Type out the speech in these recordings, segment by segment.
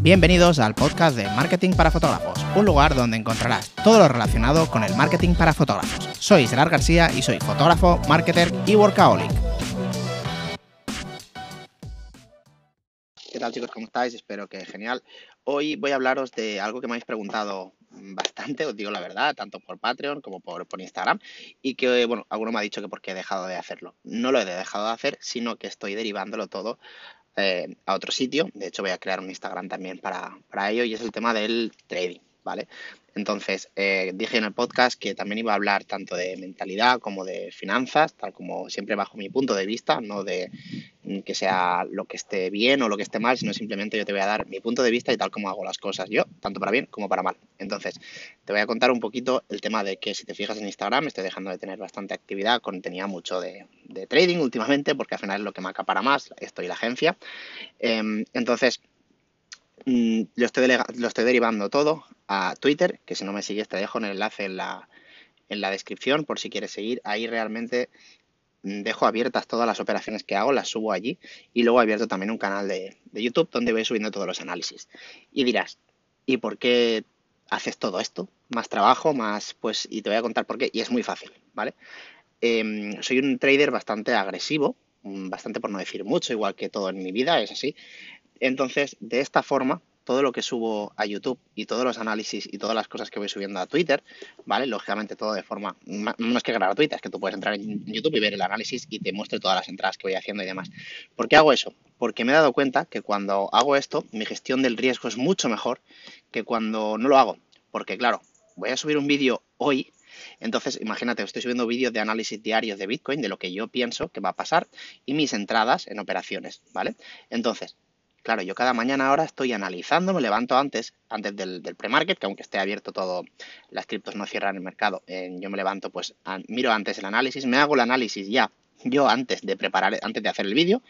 Bienvenidos al podcast de Marketing para Fotógrafos, un lugar donde encontrarás todo lo relacionado con el marketing para fotógrafos. Soy Gerard García y soy fotógrafo, marketer y workaholic. ¿Qué tal chicos? ¿Cómo estáis? Espero que genial. Hoy voy a hablaros de algo que me habéis preguntado bastante, os digo la verdad, tanto por Patreon como por, Instagram, y que, bueno, alguno me ha dicho que porque he dejado de hacerlo. No lo he dejado de hacer, sino que estoy derivándolo todo eh, a otro sitio. De hecho, voy a crear un Instagram también para, para ello, y es el tema del trading, ¿vale? Entonces, eh, dije en el podcast que también iba a hablar tanto de mentalidad como de finanzas, tal como siempre bajo mi punto de vista, no de que sea lo que esté bien o lo que esté mal, sino simplemente yo te voy a dar mi punto de vista y tal como hago las cosas yo, tanto para bien como para mal. Entonces, te voy a contar un poquito el tema de que si te fijas en Instagram, estoy dejando de tener bastante actividad, tenía mucho de, trading últimamente, porque al final es lo que me acapara más, estoy en la agencia. Em, entonces, mm, lo estoy, lo estoy derivando todo a Twitter, que si no me sigues te dejo el enlace en la, en la descripción por si quieres seguir. Ahí realmente mm, dejo abiertas todas las operaciones que hago, las subo allí y luego he abierto también un canal de, YouTube donde voy subiendo todos los análisis. Y dirás, ¿y por qué haces todo esto? Más trabajo, más pues, y te voy a contar por qué, y es muy fácil, ¿vale? Em, soy un trader bastante agresivo, mm, bastante por no decir mucho, igual que todo en mi vida, es así. Entonces, de esta forma, todo lo que subo a YouTube y todos los análisis y todas las cosas que voy subiendo a Twitter, ¿vale? Lógicamente todo de forma, no es que gratuita, es que tú puedes entrar en YouTube y ver el análisis y te muestre todas las entradas que voy haciendo y demás. ¿Por qué hago eso? Porque me he dado cuenta que cuando hago esto, mi gestión del riesgo es mucho mejor que cuando no lo hago. Porque claro, voy a subir un vídeo hoy entonces, imagínate, estoy subiendo vídeos de análisis diarios de Bitcoin, de lo que yo pienso que va a pasar y mis entradas en operaciones, ¿vale? Entonces, Claro, yo cada mañana ahora estoy analizando, me levanto antes, antes del, pre-market, que aunque esté abierto todo, las criptos no cierran el mercado, yo me levanto, pues miro antes el análisis, me hago el análisis ya, yo antes de preparar, antes de hacer el vídeo,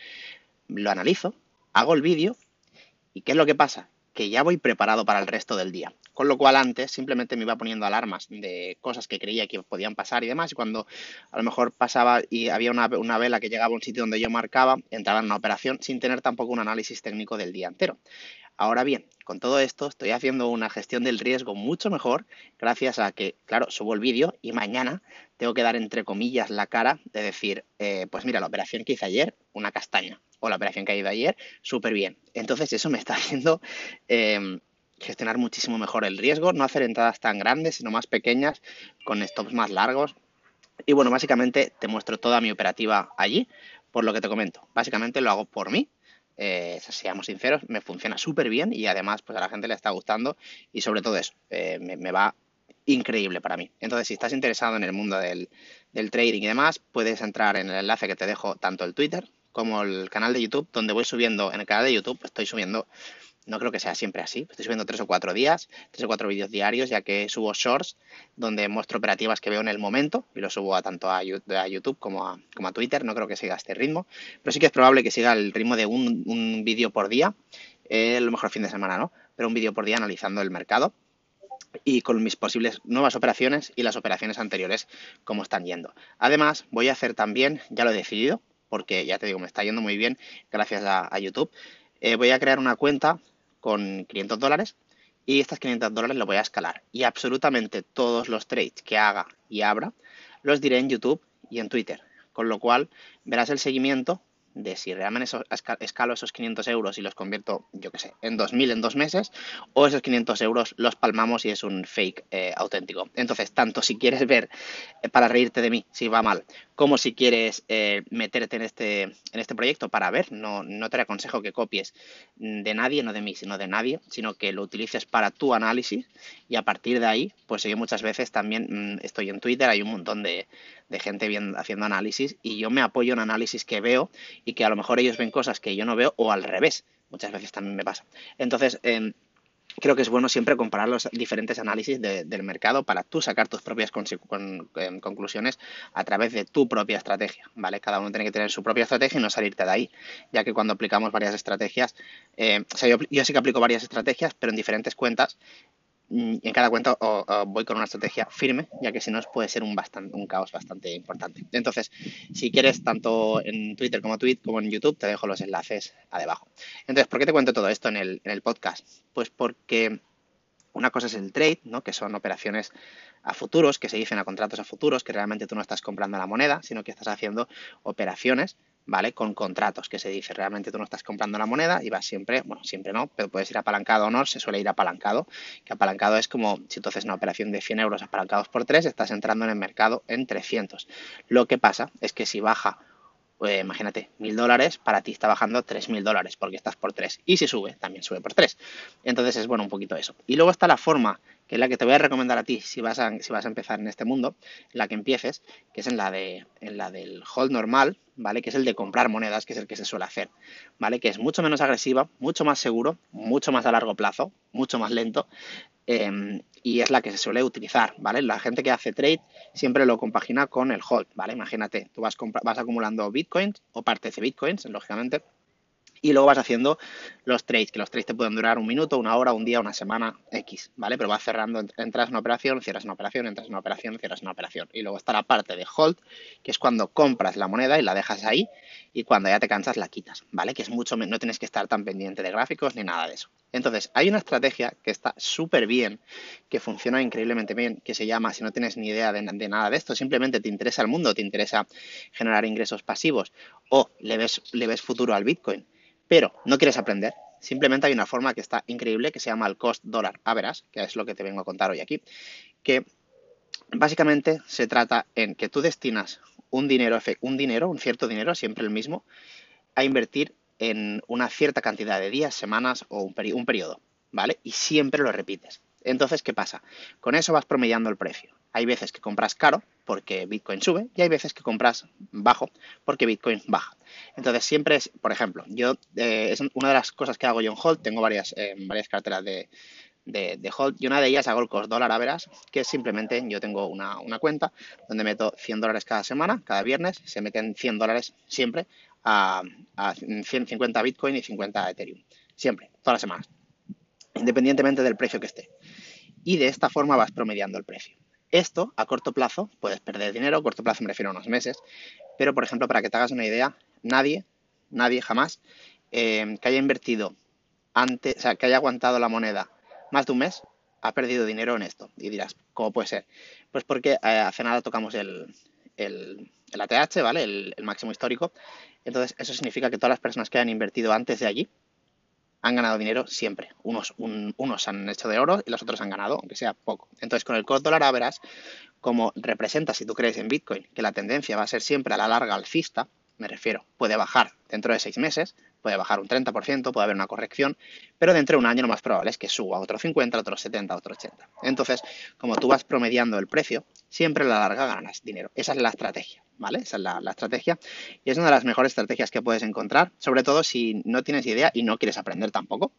lo analizo, hago el vídeo, ¿y qué es lo que pasa? Que ya voy preparado para el resto del día. Con lo cual antes simplemente me iba poniendo alarmas de cosas que creía que podían pasar y demás. Y cuando a lo mejor pasaba y había una, vela que llegaba a un sitio donde yo marcaba, entraba en una operación sin tener tampoco un análisis técnico del día entero. Ahora bien, con todo esto estoy haciendo una gestión del riesgo mucho mejor gracias a que, claro, subo el vídeo y mañana tengo que dar entre comillas la cara de decir, eh, pues mira, la operación que hice ayer, una castaña, o la operación que ha ido ayer, súper bien. Entonces eso me está haciendo em, gestionar muchísimo mejor el riesgo, no hacer entradas tan grandes, sino más pequeñas, con stops más largos. Y bueno, básicamente te muestro toda mi operativa allí, por lo que te comento. Básicamente lo hago por mí, eh, seamos sinceros, me funciona súper bien y además pues a la gente le está gustando y sobre todo eso, eh, me, va increíble para mí. Entonces, si estás interesado en el mundo del, del trading y demás, puedes entrar en el enlace que te dejo tanto el Twitter como el canal de YouTube, donde voy subiendo, en el canal de YouTube estoy subiendo no creo que sea siempre así. Estoy subiendo tres o cuatro días, tres o cuatro vídeos diarios, ya que subo shorts donde muestro operativas que veo en el momento y lo subo a tanto a, YouTube como a, Twitter. No creo que siga este ritmo, pero sí que es probable que siga el ritmo de un, vídeo por día, eh, a lo mejor fin de semana, ¿no? Pero un vídeo por día analizando el mercado y con mis posibles nuevas operaciones y las operaciones anteriores, cómo están yendo. Además, voy a hacer también, ya lo he decidido, porque ya te digo, me está yendo muy bien gracias a, YouTube. Eh, voy a crear una cuenta con 500 dólares y estas 500 dólares lo voy a escalar. Y absolutamente todos los trades que haga y abra los diré en YouTube y en Twitter. Con lo cual verás el seguimiento de si realmente escalo esos 500 euros y los convierto, yo qué sé, en 2.000 en dos meses, o esos 500 euros los palmamos y es un fake eh, auténtico. Entonces, tanto si quieres ver eh, para reírte de mí si va mal, como si quieres eh, meterte en este, en este proyecto para ver, no, no te aconsejo que copies de nadie, no de mí, sino de nadie, sino que lo utilices para tu análisis y a partir de ahí, pues yo muchas veces también mm, estoy en Twitter, hay un montón de, de gente haciendo análisis y yo me apoyo en análisis que veo y que a lo mejor ellos ven cosas que yo no veo o al revés. Muchas veces también me pasa. Entonces, em, creo que es bueno siempre comparar los diferentes análisis del mercado para tú sacar tus propias em, conclusiones a través de tu propia estrategia, ¿vale? Cada uno tiene que tener su propia estrategia y no salirte de ahí, ya que cuando aplicamos varias estrategias, em, o sea, yo, yo, sí que aplico varias estrategias, pero en diferentes cuentas mm, en cada cuenta voy con una estrategia firme, ya que si no puede ser un, caos bastante importante. Entonces, si quieres, tanto en Twitter como, como en YouTube, te dejo los enlaces abajo. Entonces, ¿por qué te cuento todo esto en el, en el podcast? Pues porque una cosa es el trade, ¿no? que son operaciones a futuros, que se dicen a contratos a futuros, que realmente tú no estás comprando la moneda, sino que estás haciendo operaciones, ¿vale? Con contratos, que se dice, realmente tú no estás comprando la moneda y vas siempre, bueno, siempre no, pero puedes ir apalancado o no, se suele ir apalancado, que apalancado es como si tú haces una operación de 100 euros apalancados por 3, estás entrando en el mercado en 300. Lo que pasa es que si baja pues imagínate, mil dólares, para ti está bajando tres mil dólares porque estás por tres. Y si sube, también sube por tres. Entonces es bueno un poquito eso. Y luego está la forma, que es la que te voy a recomendar a ti si vas a, si vas a empezar en este mundo, la que empieces, que es en la, de, en la del hold normal, ¿vale? Que es el de comprar monedas, que es el que se suele hacer, ¿vale? Que es mucho menos agresiva, mucho más seguro, mucho más a largo plazo, mucho más lento. Em, y es la que se suele utilizar, ¿vale? La gente que hace trade siempre lo compagina con el hold, ¿vale? Imagínate, tú vas, vas acumulando bitcoins o partes de bitcoins, lógicamente, y luego vas haciendo los trades, que los trades te pueden durar un minuto, una hora, un día, una semana, X, ¿vale? Pero vas cerrando, entras en una operación, cierras una operación, entras en una operación, cierras una operación. Y luego está la parte de hold, que es cuando compras la moneda y la dejas ahí y cuando ya te cansas la quitas, ¿vale? Que es mucho, no tienes que estar tan pendiente de gráficos ni nada de eso. Entonces, hay una estrategia que está súper bien, que funciona increíblemente bien, que se llama, si no tienes ni idea de, de, nada de esto, simplemente te interesa el mundo, te interesa generar ingresos pasivos o le ves, le ves futuro al Bitcoin pero no quieres aprender, simplemente hay una forma que está increíble que se llama el cost dollar average, que es lo que te vengo a contar hoy aquí, que básicamente se trata en que tú destinas un dinero, un dinero, un cierto dinero, siempre el mismo, a invertir en una cierta cantidad de días, semanas o un, un periodo, ¿vale? Y siempre lo repites. Entonces, ¿qué pasa? Con eso vas promediando el precio. Hay veces que compras caro porque Bitcoin sube y hay veces que compras bajo porque Bitcoin baja. Entonces siempre es, por ejemplo, yo eh, es una de las cosas que hago yo en Hold, tengo varias, eh, varias carteras de, de, Hold y una de ellas hago el cost dólar a veras, que simplemente yo tengo una, una, cuenta donde meto 100 dólares cada semana, cada viernes, se meten 100 dólares siempre a, a 150 Bitcoin y 50 Ethereum. Siempre, todas las semanas, independientemente del precio que esté. Y de esta forma vas promediando el precio. Esto, a corto plazo, puedes perder dinero, a corto plazo me refiero a unos meses, pero por ejemplo, para que te hagas una idea, nadie, nadie jamás, eh, que haya invertido antes, o sea, que haya aguantado la moneda más de un mes, ha perdido dinero en esto. Y dirás, ¿cómo puede ser? Pues porque eh, hace nada tocamos el, el, ATH, ¿vale? El, el, máximo histórico. Entonces, eso significa que todas las personas que hayan invertido antes de allí han ganado dinero siempre. Unos, unos han hecho de oro y los otros han ganado, aunque sea poco. Entonces, con el cost dólar verás como representa, si tú crees en Bitcoin, que la tendencia va a ser siempre a la larga alcista, me refiero, puede bajar dentro de seis meses, puede bajar un 30%, puede haber una corrección, pero dentro de un año lo más probable es que suba otro 50, otro 70, otro 80. Entonces, como tú vas promediando el precio, siempre a la larga ganas dinero. Esa es la estrategia. ¿vale? Esa es la, estrategia. Y es una de las mejores estrategias que puedes encontrar, sobre todo si no tienes idea y no quieres aprender tampoco.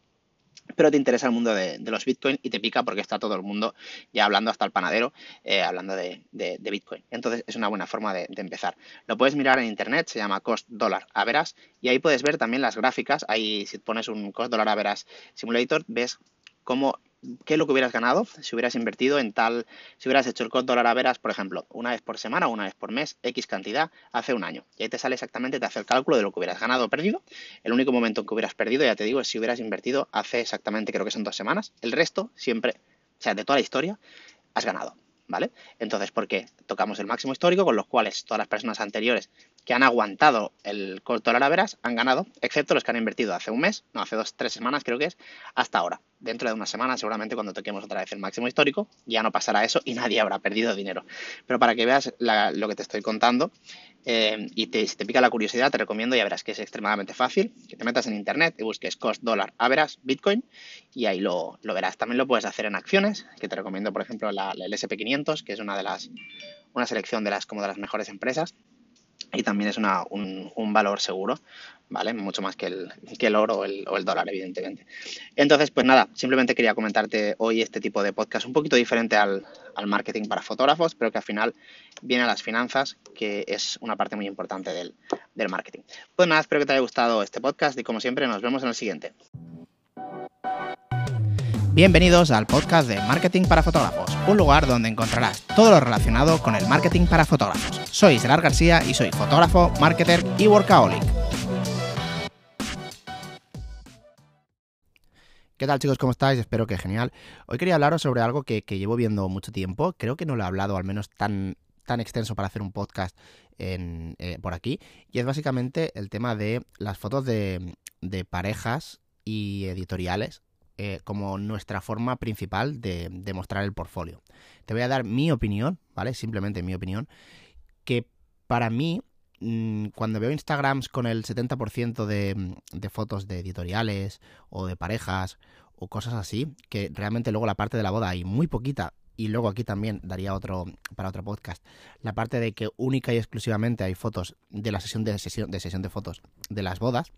Pero te interesa el mundo de, los Bitcoin y te pica porque está todo el mundo ya hablando, hasta el panadero, eh, hablando de, Bitcoin. Entonces es una buena forma de, empezar. Lo puedes mirar en internet, se llama Cost Dollar Average, y ahí puedes ver también las gráficas. Ahí, si pones un Cost Dollar Average Simulator, ves cómo qué es lo que hubieras ganado si hubieras invertido en tal, si hubieras hecho el cost dólar a veras, por ejemplo, una vez por semana una vez por mes, X cantidad, hace un año. Y ahí te sale exactamente, te hace el cálculo de lo que hubieras ganado o perdido. El único momento en que hubieras perdido, ya te digo, es si hubieras invertido hace exactamente, creo que son dos semanas. El resto, siempre, o sea, de toda la historia, has ganado. ¿Vale? Entonces, ¿por qué? Tocamos el máximo histórico, con los cuales todas las personas anteriores que han aguantado el cost dólar veras han ganado, excepto los que han invertido hace un mes, no, hace dos, tres semanas creo que es, hasta ahora dentro de una semana, seguramente cuando toquemos otra vez el máximo histórico, ya no pasará eso y nadie habrá perdido dinero. Pero para que veas lo que te estoy contando eh, y te, si te pica la curiosidad, te recomiendo, ya verás que es extremadamente fácil, que te metas en internet y busques cost dólar average Bitcoin y ahí lo, verás. También lo puedes hacer en acciones, que te recomiendo, por ejemplo, la, el SP500, que es una de las una selección de las como de las mejores empresas y también es una, un, un, valor seguro, ¿vale? Mucho más que el, que el oro o el, dólar, evidentemente. Entonces, pues nada, simplemente quería comentarte hoy este tipo de podcast un poquito diferente al, al, marketing para fotógrafos, pero que al final viene a las finanzas, que es una parte muy importante del, del marketing. Pues nada, espero que te haya gustado este podcast y como siempre nos vemos en el siguiente. Bienvenidos al podcast de Marketing para Fotógrafos, un lugar donde encontrarás todo lo relacionado con el marketing para fotógrafos. Soy Gerard García y soy fotógrafo, marketer y workaholic. ¿Qué tal chicos? ¿Cómo estáis? Espero que genial. Hoy quería hablaros sobre algo que, llevo viendo mucho tiempo. Creo que no lo he hablado, al menos tan, tan extenso para hacer un podcast eh, por aquí. Y es básicamente el tema de las fotos de, de parejas y editoriales eh, como nuestra forma principal de, mostrar el portfolio. Te voy a dar mi opinión, ¿vale? Simplemente mi opinión, que para mí, mm, cuando veo Instagrams con el 70% de, de fotos de editoriales o de parejas o cosas así, que realmente luego la parte de la boda hay muy poquita y luego aquí también daría otro para otro podcast la parte de que única y exclusivamente hay fotos de la sesión de sesión de sesión de fotos de las bodas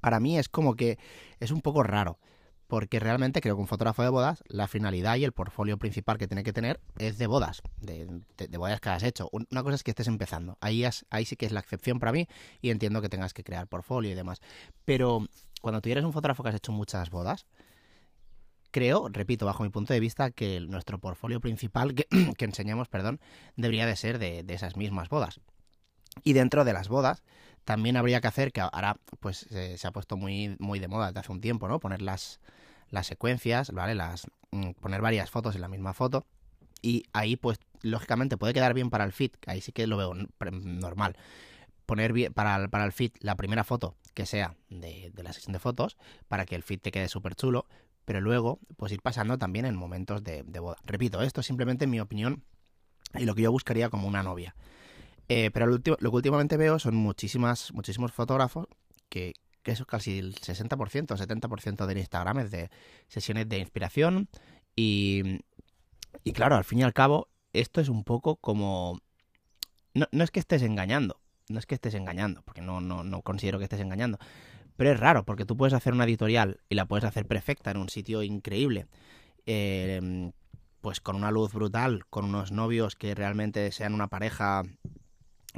para mí es como que es un poco raro porque realmente creo que un fotógrafo de bodas, la finalidad y el portfolio principal que tiene que tener es de bodas, de, bodas que has hecho. Una cosa es que estés empezando, ahí, ahí sí que es la excepción para mí y entiendo que tengas que crear portfolio y demás. Pero cuando tú eres un fotógrafo que has hecho muchas bodas, creo, repito, bajo mi punto de vista, que nuestro portfolio principal que, enseñamos, perdón, debería de ser de, esas mismas bodas. Y dentro de las bodas, también habría que hacer, que ahora pues se ha puesto muy, muy de moda desde hace un tiempo, ¿no? Poner las, las secuencias, ¿vale? Las, mm, poner varias fotos en la misma foto. Y ahí, pues, lógicamente puede quedar bien para el feed, ahí sí que lo veo normal. Poner bien para, para el feed la primera foto que sea de, la sesión de fotos, para que el feed te quede súper chulo, pero luego, pues ir pasando también en momentos de, boda. Repito, esto es simplemente mi opinión y lo que yo buscaría como una novia. Eh, pero lo, lo, que últimamente veo son muchísimas, muchísimos fotógrafos que, que es casi el 60%, 70% del Instagram es de sesiones de inspiración y, y claro, al fin y al cabo, esto es un poco como... No, no es que estés engañando, no es que estés engañando, porque no, no, no considero que estés engañando, pero es raro, porque tú puedes hacer una editorial y la puedes hacer perfecta en un sitio increíble, eh, pues con una luz brutal, con unos novios que realmente sean una pareja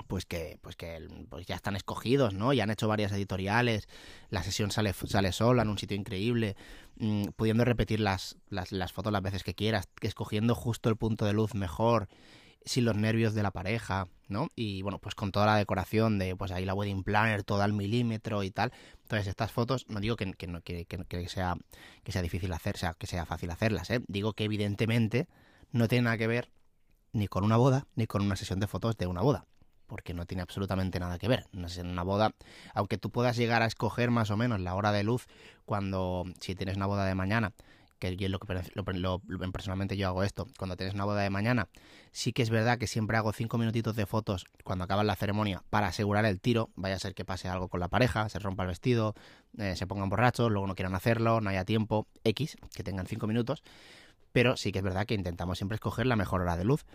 pues que, pues que pues ya están escogidos, ¿no? Ya han hecho varias editoriales, la sesión sale, sale sola en un sitio increíble, mm, pudiendo repetir las, las, las, fotos las veces que quieras, escogiendo justo el punto de luz mejor, sin los nervios de la pareja, ¿no? Y bueno, pues con toda la decoración de, pues ahí la wedding planner, todo al milímetro y tal. Entonces, estas fotos, no digo que, que, no, que, que sea, que sea difícil hacer, sea, que sea fácil hacerlas, ¿eh? Digo que evidentemente no tiene nada que ver ni con una boda, ni con una sesión de fotos de una boda porque no tiene absolutamente nada que ver. En una boda, aunque tú puedas llegar a escoger más o menos la hora de luz cuando, si tienes una boda de mañana, que yo lo que personalmente yo hago esto, cuando tienes una boda de mañana, sí que es verdad que siempre hago cinco minutitos de fotos cuando acaba la ceremonia para asegurar el tiro, vaya a ser que pase algo con la pareja, se rompa el vestido, eh, se pongan borrachos, luego no quieran hacerlo, no haya tiempo, X, que tengan cinco minutos, pero sí que es verdad que intentamos siempre escoger la mejor hora de luz.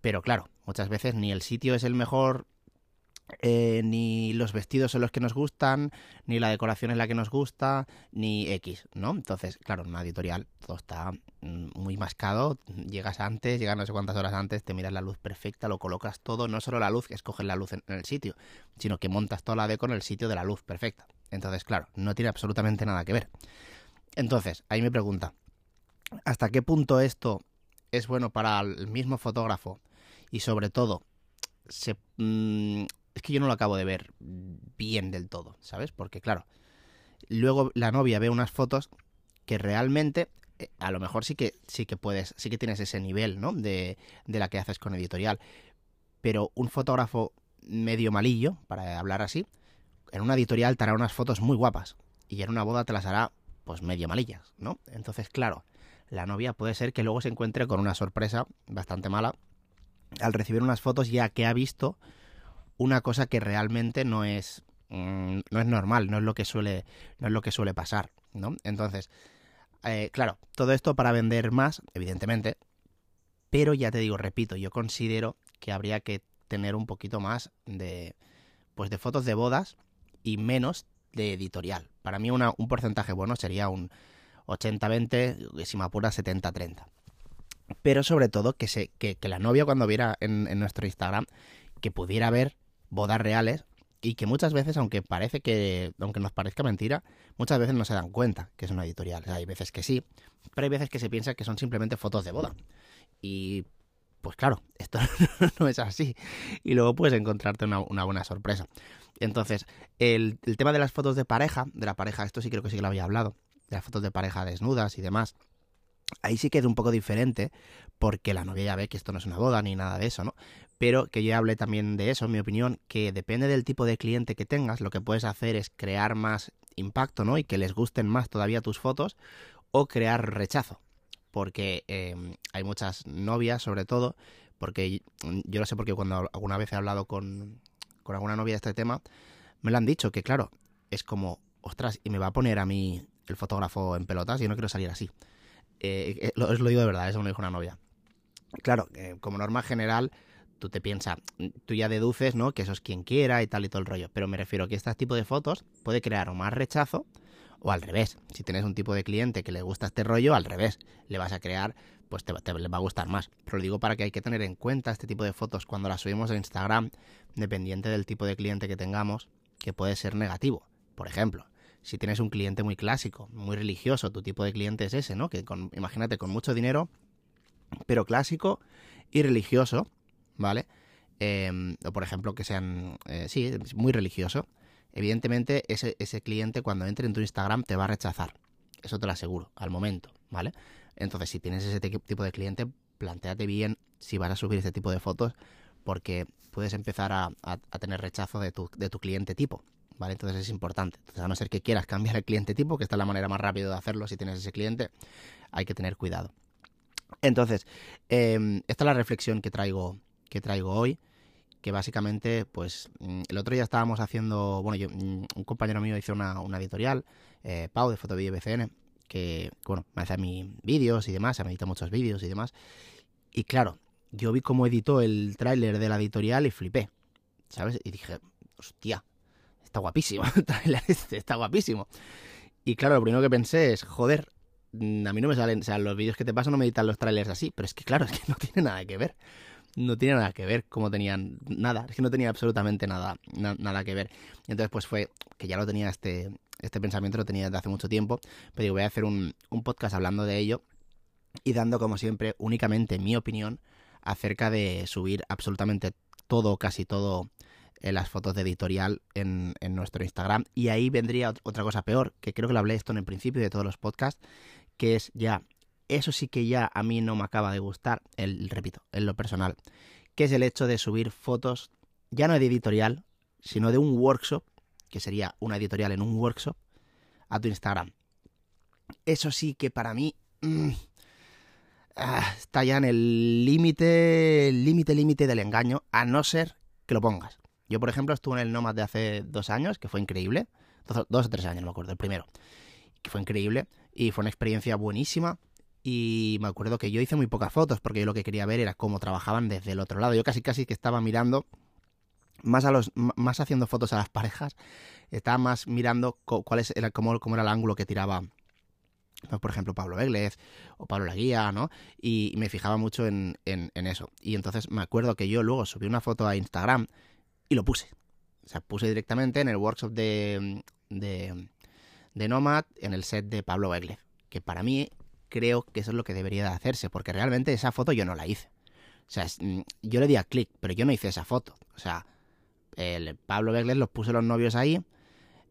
Pero claro, muchas veces ni el sitio es el mejor, eh, ni los vestidos son los que nos gustan, ni la decoración es la que nos gusta, ni X, ¿no? Entonces, claro, en una editorial todo está mm, muy mascado, llegas antes, llegas no sé cuántas horas antes, te miras la luz perfecta, lo colocas todo, no solo la luz, que escoges la luz en, el sitio, sino que montas toda la deco en el sitio de la luz perfecta. Entonces, claro, no tiene absolutamente nada que ver. Entonces, ahí me pregunta, ¿hasta qué punto esto es bueno para el mismo fotógrafo y sobre todo, se, mm, es que yo no lo acabo de ver bien del todo, ¿sabes? Porque claro, luego la novia ve unas fotos que realmente eh, a lo mejor sí que sí que puedes, sí que tienes ese nivel, ¿no? De, de la que haces con editorial. Pero un fotógrafo medio malillo, para hablar así, en una editorial te hará unas fotos muy guapas. Y en una boda te las hará, pues medio malillas, ¿no? Entonces, claro, la novia puede ser que luego se encuentre con una sorpresa bastante mala al recibir unas fotos ya que ha visto una cosa que realmente no es mm, no es normal, no es lo que suele no es lo que suele pasar, ¿no? Entonces, eh, claro, todo esto para vender más, evidentemente, pero ya te digo, repito, yo considero que habría que tener un poquito más de pues de fotos de bodas y menos de editorial. Para mí una, un porcentaje bueno sería un 80-20, si me apura 70-30 pero sobre todo que, se, que, la novia cuando viera en, nuestro Instagram, que pudiera ver bodas reales y que muchas veces, aunque parece que, aunque nos parezca mentira, muchas veces no se dan cuenta que es una editorial. hay veces que sí, pero hay veces que se piensa que son simplemente fotos de boda. Y pues claro, esto no es así. Y luego puedes encontrarte una, buena sorpresa. Entonces, el, el, tema de las fotos de pareja, de la pareja, esto sí creo que sí que lo había hablado, de las fotos de pareja desnudas y demás. Ahí sí que es un poco diferente, porque la novia ya ve que esto no es una boda ni nada de eso, ¿no? Pero que yo hablé también de eso, en mi opinión, que depende del tipo de cliente que tengas, lo que puedes hacer es crear más impacto, ¿no? Y que les gusten más todavía tus fotos, o crear rechazo. Porque em, hay muchas novias, sobre todo, porque yo lo sé porque cuando alguna vez he hablado con, con alguna novia de este tema, me lo han dicho, que claro, es como, ostras, y me va a poner a mí el fotógrafo en pelotas, yo no quiero salir así. Eh, eh, lo, os lo digo de verdad, eso me lo dijo una novia. Claro, eh, como norma general, tú te piensas, tú ya deduces, ¿no? Que eso es quien quiera y tal y todo el rollo. Pero me refiero a que este tipo de fotos puede crear o más rechazo o al revés. Si tienes un tipo de cliente que le gusta este rollo, al revés, le vas a crear, pues te, le va a gustar más. Pero lo digo para que hay que tener en cuenta este tipo de fotos cuando las subimos a Instagram, dependiente del tipo de cliente que tengamos, que puede ser negativo. Por ejemplo, si tienes un cliente muy clásico, muy religioso, tu tipo de cliente es ese, ¿no? Que con, imagínate con mucho dinero, pero clásico y religioso, ¿vale? Em, o por ejemplo que sean, eh, sí, muy religioso. Evidentemente ese, cliente cuando entre en tu Instagram te va a rechazar. Eso te lo aseguro, al momento, ¿vale? Entonces si tienes ese tipo de cliente, planteate bien si vas a subir este tipo de fotos porque puedes empezar a, a tener rechazo de tu, de tu cliente tipo. ¿Vale? Entonces es importante. Entonces, a no ser que quieras cambiar el cliente tipo, que esta es la manera más rápida de hacerlo si tienes ese cliente, hay que tener cuidado. Entonces, em, esta es la reflexión que traigo, que traigo hoy, que básicamente, pues, mm, el otro día estábamos haciendo, bueno, yo, mm, un compañero mío hizo una, editorial, eh, Pau, de Fotovideo BCN, que, bueno, me hace a mí vídeos y demás, se me edita muchos vídeos y demás. Y claro, yo vi cómo editó el tráiler de la editorial y flipé, ¿sabes? Y dije, hostia, está guapísimo, está guapísimo. Y claro, lo primero que pensé es, joder, mm, a mí no me salen, o sea, los vídeos que te paso no me editan los trailers así, pero es que claro, es que no tiene nada que ver. No tiene nada que ver como tenían nada, es que no tenía absolutamente nada, nada que ver. Y entonces pues fue que ya lo tenía este, este pensamiento, lo tenía desde hace mucho tiempo, pero digo, voy a hacer un, un podcast hablando de ello y dando como siempre únicamente mi opinión acerca de subir absolutamente todo, casi todo en las fotos de editorial en, nuestro Instagram. Y ahí vendría otra cosa peor, que creo que lo hablé esto en el principio de todos los podcasts, que es ya, eso sí que ya a mí no me acaba de gustar, el, repito, en lo personal, que es el hecho de subir fotos, ya no de editorial, sino de un workshop, que sería una editorial en un workshop, a tu Instagram. Eso sí que para mí mm, ah, está ya en el límite, límite, límite del engaño, a no ser que lo pongas. Yo, por ejemplo, estuve en el Nomad de hace dos años, que fue increíble. Dos, o tres años, no me acuerdo, el primero. Que fue increíble y fue una experiencia buenísima. Y me acuerdo que yo hice muy pocas fotos porque yo lo que quería ver era cómo trabajaban desde el otro lado. Yo casi casi que estaba mirando más a los más haciendo fotos a las parejas, estaba más mirando cuál era cómo, era el ángulo que tiraba por ejemplo, Pablo Eglez o Pablo Laguía, ¿no? Y, me fijaba mucho en, eso. Y entonces me acuerdo que yo luego subí una foto a Instagram y lo puse. O sea, puse directamente en el workshop de, de, Nomad, en el set de Pablo Beglev. Que para mí creo que eso es lo que debería de hacerse, porque realmente esa foto yo no la hice. O sea, mm, yo le di a clic, pero yo no hice esa foto. O sea, el Pablo Beglev los puso los novios ahí,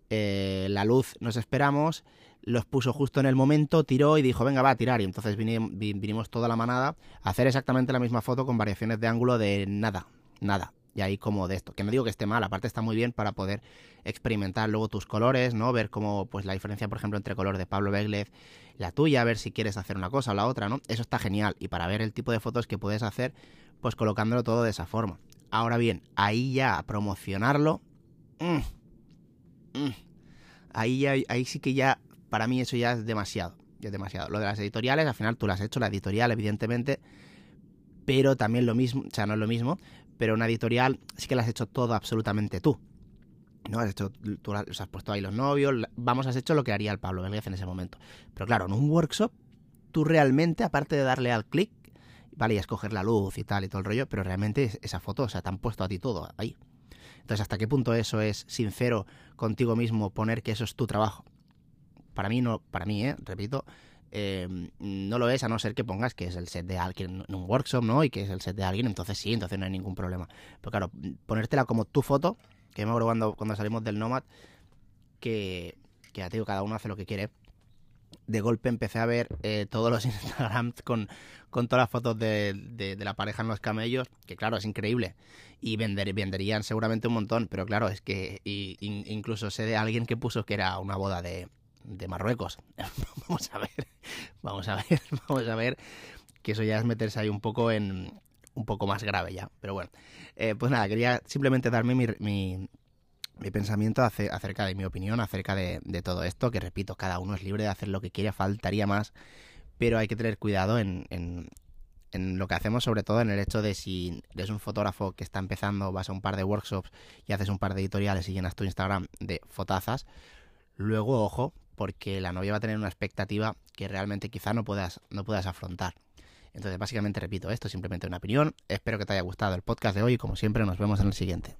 eh, la luz nos esperamos, los puso justo en el momento, tiró y dijo, venga, va a tirar. Y entonces vinimos, vinimos toda la manada a hacer exactamente la misma foto con variaciones de ángulo de nada, nada y ahí como de esto. Que no digo que esté mal, aparte está muy bien para poder experimentar luego tus colores, ¿no? Ver cómo, pues la diferencia, por ejemplo, entre color de Pablo Beglez, la tuya, ver si quieres hacer una cosa o la otra, ¿no? Eso está genial. Y para ver el tipo de fotos que puedes hacer, pues colocándolo todo de esa forma. Ahora bien, ahí ya promocionarlo. Mm, mm, ahí, ya, ahí sí que ya, para mí eso ya es demasiado. Ya es demasiado. Lo de las editoriales, al final tú lo has hecho, la editorial, evidentemente pero también lo mismo, o sea, no es lo mismo, pero una editorial sí que la has hecho todo absolutamente tú. ¿no? Has hecho, tú has puesto ahí los novios, vamos, has hecho lo que haría el Pablo Vélez en ese momento. Pero claro, en un workshop, tú realmente, aparte de darle al clic, vale, y escoger la luz y tal y todo el rollo, pero realmente esa foto, o sea, te han puesto a ti todo ahí. Entonces, ¿hasta qué punto eso es sincero contigo mismo, poner que eso es tu trabajo? Para mí no, para mí, ¿eh? repito, eh, no lo es a no ser que pongas que es el set de alguien en un workshop, ¿no? Y que es el set de alguien, entonces sí, entonces no hay ningún problema. Pero claro, ponértela como tu foto, que me acuerdo cuando, cuando salimos del Nomad, que, que ya te digo, cada uno hace lo que quiere. De golpe empecé a ver eh, todos los Instagrams con, con todas las fotos de, de, la pareja en los camellos, que claro, es increíble. Y vender, venderían seguramente un montón, pero claro, es que y, incluso sé de alguien que puso que era una boda de, de Marruecos. vamos a ver, vamos a ver, vamos a ver, que eso ya es meterse ahí un poco en un poco más grave ya. Pero bueno, eh, pues nada, quería simplemente darme mi, mi, mi pensamiento acerca de mi opinión acerca de, de, todo esto, que repito, cada uno es libre de hacer lo que quiera, faltaría más, pero hay que tener cuidado en, en, en, lo que hacemos, sobre todo en el hecho de si eres un fotógrafo que está empezando, vas a un par de workshops y haces un par de editoriales y llenas tu Instagram de fotazas, luego, ojo, porque la novia va a tener una expectativa que realmente quizá no puedas, no puedas afrontar. Entonces, básicamente repito, esto es simplemente una opinión. Espero que te haya gustado el podcast de hoy y como siempre nos vemos en el siguiente.